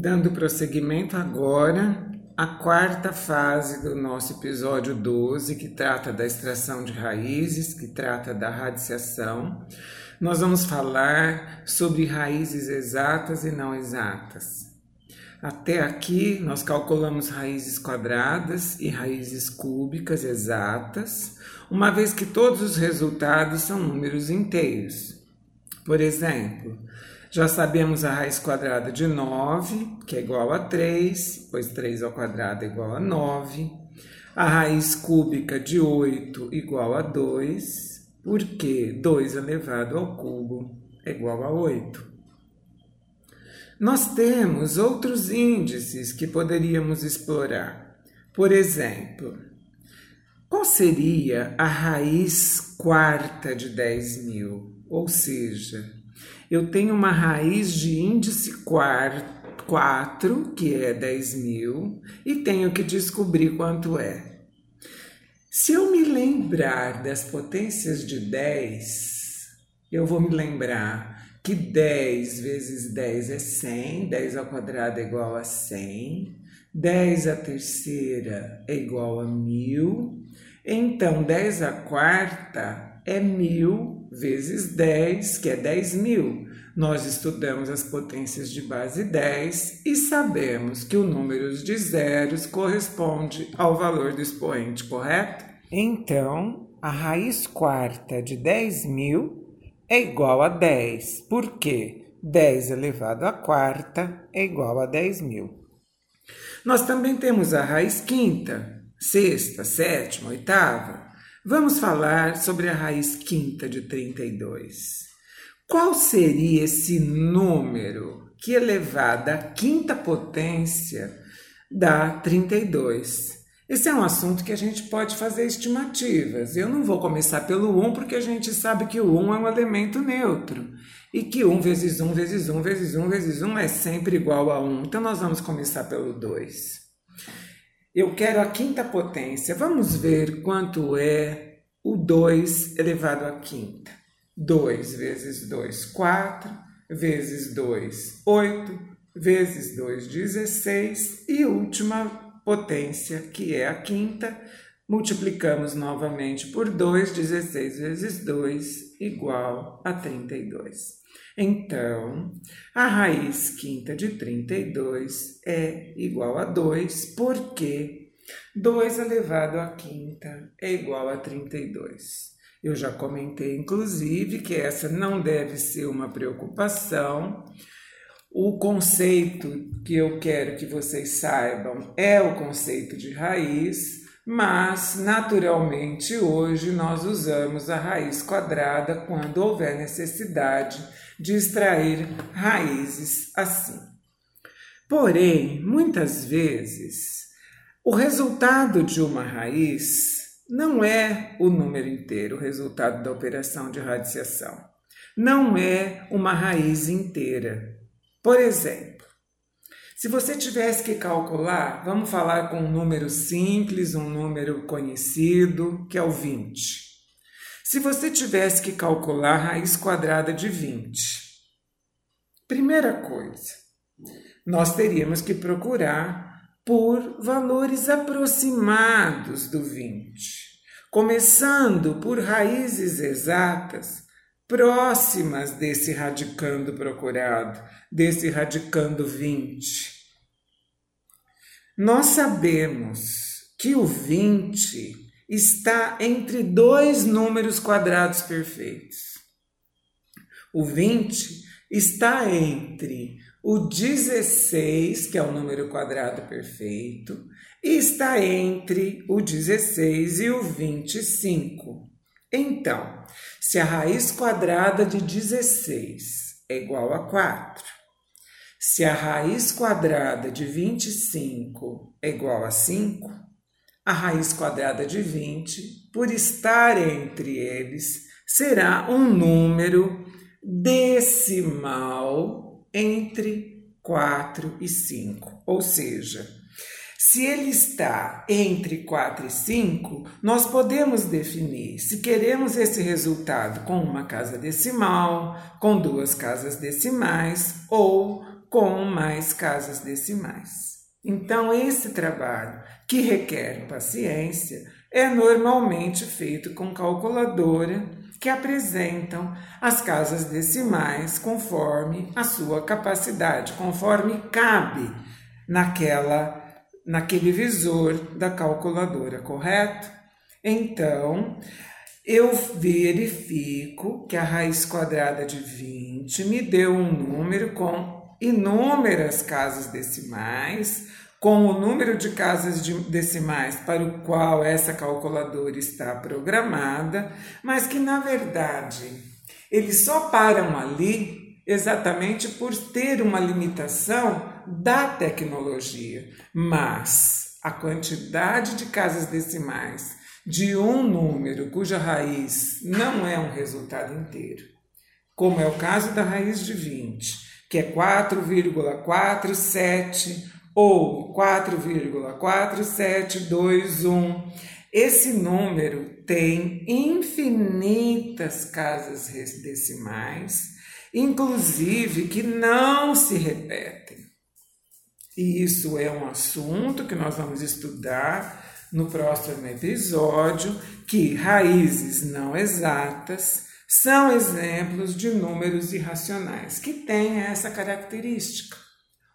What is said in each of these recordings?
Dando prosseguimento agora à quarta fase do nosso episódio 12, que trata da extração de raízes, que trata da radiciação, nós vamos falar sobre raízes exatas e não exatas. Até aqui, nós calculamos raízes quadradas e raízes cúbicas exatas, uma vez que todos os resultados são números inteiros. Por exemplo, já sabemos a raiz quadrada de 9, que é igual a 3, pois 3 ao quadrado é igual a 9. A raiz cúbica de 8 igual a 2, porque 2 elevado ao cubo é igual a 8. Nós temos outros índices que poderíamos explorar. Por exemplo, qual seria a raiz quarta de 10 mil? Ou seja, eu tenho uma raiz de índice 4, que é 10 mil, e tenho que descobrir quanto é. Se eu me lembrar das potências de 10, eu vou me lembrar que 10 vezes 10 é 100, 10 ao quadrado é igual a 100, 10 à terceira é igual a 1000, então 10 à quarta é 1000 vezes 10, que é 10 mil. Nós estudamos as potências de base 10 e sabemos que o número de zeros corresponde ao valor do expoente, correto? Então, a raiz quarta de 10 mil é igual a 10, porque 10 elevado à quarta é igual a 10 mil. Nós também temos a raiz quinta, sexta, sétima, oitava, Vamos falar sobre a raiz quinta de 32. Qual seria esse número que elevado à quinta potência dá 32? Esse é um assunto que a gente pode fazer estimativas. Eu não vou começar pelo 1 porque a gente sabe que o 1 é um elemento neutro e que 1 vezes 1 vezes 1 vezes 1 vezes 1 é sempre igual a 1. Então nós vamos começar pelo 2. Eu quero a quinta potência. Vamos ver quanto é o 2 elevado à quinta. 2 vezes 2, 4, vezes 2, 8, vezes 2, 16 e última potência, que é a quinta, multiplicamos novamente por 2, 16 vezes 2 igual a 32. Então, a raiz quinta de 32 é igual a 2, porque 2 elevado à quinta é igual a 32. Eu já comentei, inclusive, que essa não deve ser uma preocupação. O conceito que eu quero que vocês saibam é o conceito de raiz, mas naturalmente hoje nós usamos a raiz quadrada quando houver necessidade de extrair raízes assim. Porém, muitas vezes, o resultado de uma raiz não é o número inteiro, o resultado da operação de radiciação. Não é uma raiz inteira. Por exemplo, se você tivesse que calcular, vamos falar com um número simples, um número conhecido, que é o 20. Se você tivesse que calcular a raiz quadrada de 20, primeira coisa, nós teríamos que procurar por valores aproximados do 20, começando por raízes exatas próximas desse radicando procurado, desse radicando 20. Nós sabemos que o 20 está entre dois números quadrados perfeitos. O 20 está entre o 16, que é o número quadrado perfeito, está entre o 16 e o 25. Então, se a raiz quadrada de 16 é igual a 4, se a raiz quadrada de 25 é igual a 5, a raiz quadrada de 20, por estar entre eles, será um número decimal entre 4 e 5. Ou seja, se ele está entre 4 e 5, nós podemos definir se queremos esse resultado com uma casa decimal, com duas casas decimais ou com mais casas decimais. Então, esse trabalho, que requer paciência, é normalmente feito com calculadora que apresentam as casas decimais conforme a sua capacidade, conforme cabe naquela naquele visor da calculadora, correto? Então, eu verifico que a raiz quadrada de 20 me deu um número com inúmeras casas decimais, com o número de casas de decimais para o qual essa calculadora está programada, mas que na verdade eles só param ali exatamente por ter uma limitação da tecnologia, mas a quantidade de casas decimais de um número cuja raiz não é um resultado inteiro, como é o caso da raiz de 20, que é 4,47 ou 4,4721. Esse número tem infinitas casas decimais, inclusive que não se repetem. E isso é um assunto que nós vamos estudar no próximo episódio que raízes não exatas são exemplos de números irracionais que têm essa característica.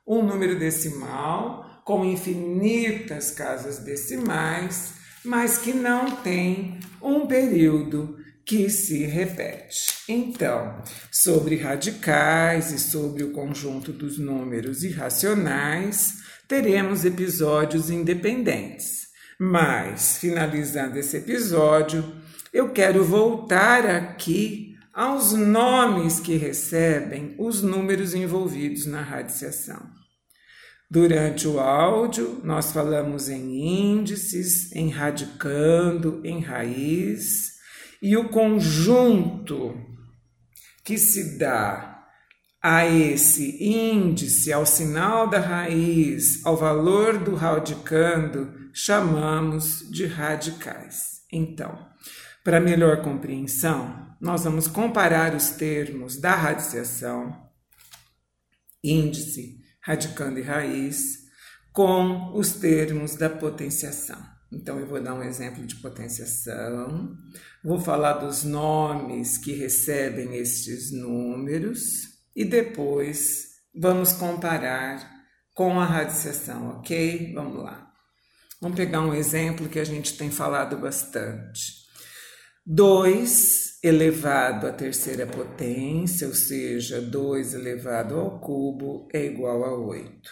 Um número decimal com infinitas casas decimais, mas que não tem um período que se repete. Então, sobre radicais e sobre o conjunto dos números irracionais, teremos episódios independentes. Mas, finalizando esse episódio, eu quero voltar aqui aos nomes que recebem os números envolvidos na radiciação. Durante o áudio, nós falamos em índices, em radicando, em raiz, e o conjunto que se dá a esse índice, ao sinal da raiz, ao valor do radicando, chamamos de radicais. Então, para melhor compreensão, nós vamos comparar os termos da radiciação, índice, radicando e raiz, com os termos da potenciação. Então, eu vou dar um exemplo de potenciação, vou falar dos nomes que recebem estes números e depois vamos comparar com a radiciação, ok? Vamos lá. Vamos pegar um exemplo que a gente tem falado bastante. 2 elevado à terceira potência, ou seja, 2 elevado ao cubo, é igual a 8.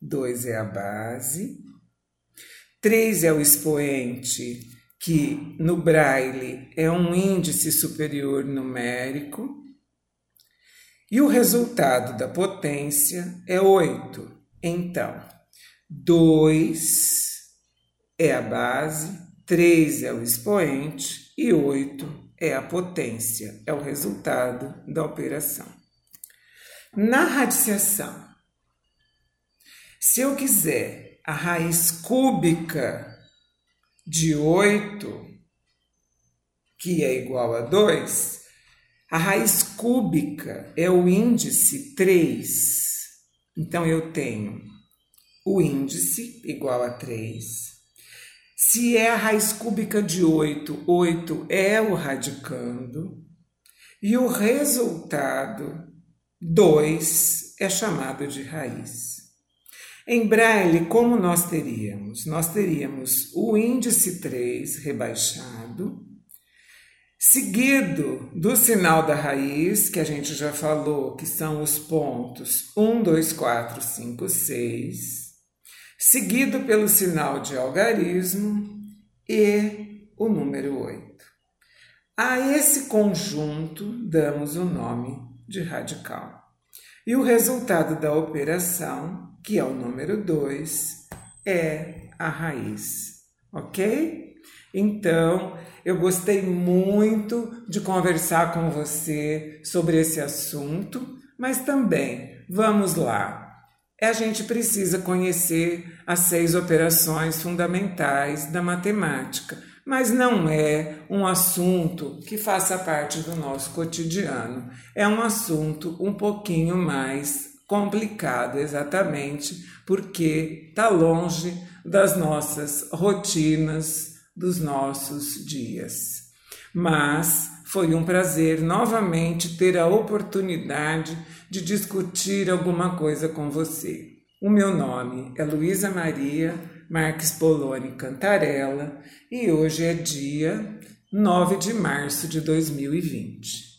2 é a base. 3 é o expoente, que no braille é um índice superior numérico. E o resultado da potência é 8. Então, 2 é a base, 3 é o expoente e 8 é a potência, é o resultado da operação. Na radiciação, se eu quiser a raiz cúbica de 8, que é igual a 2, a raiz cúbica é o índice 3. Então eu tenho o índice igual a 3 se é a raiz cúbica de 8, 8 é o radicando, e o resultado, 2, é chamado de raiz. Em Braille, como nós teríamos? Nós teríamos o índice 3 rebaixado, seguido do sinal da raiz, que a gente já falou que são os pontos 1, 2, 4, 5, 6 seguido pelo sinal de algarismo e o número 8. A esse conjunto damos o nome de radical. E o resultado da operação, que é o número 2, é a raiz. Ok? Então, eu gostei muito de conversar com você sobre esse assunto, mas também, vamos lá, a gente precisa conhecer as seis operações fundamentais da matemática, mas não é um assunto que faça parte do nosso cotidiano. É um assunto um pouquinho mais complicado, exatamente porque está longe das nossas rotinas, dos nossos dias. Mas foi um prazer novamente ter a oportunidade de discutir alguma coisa com você. O meu nome é Luísa Maria Marques Poloni Cantarella e hoje é dia 9 de março de 2020.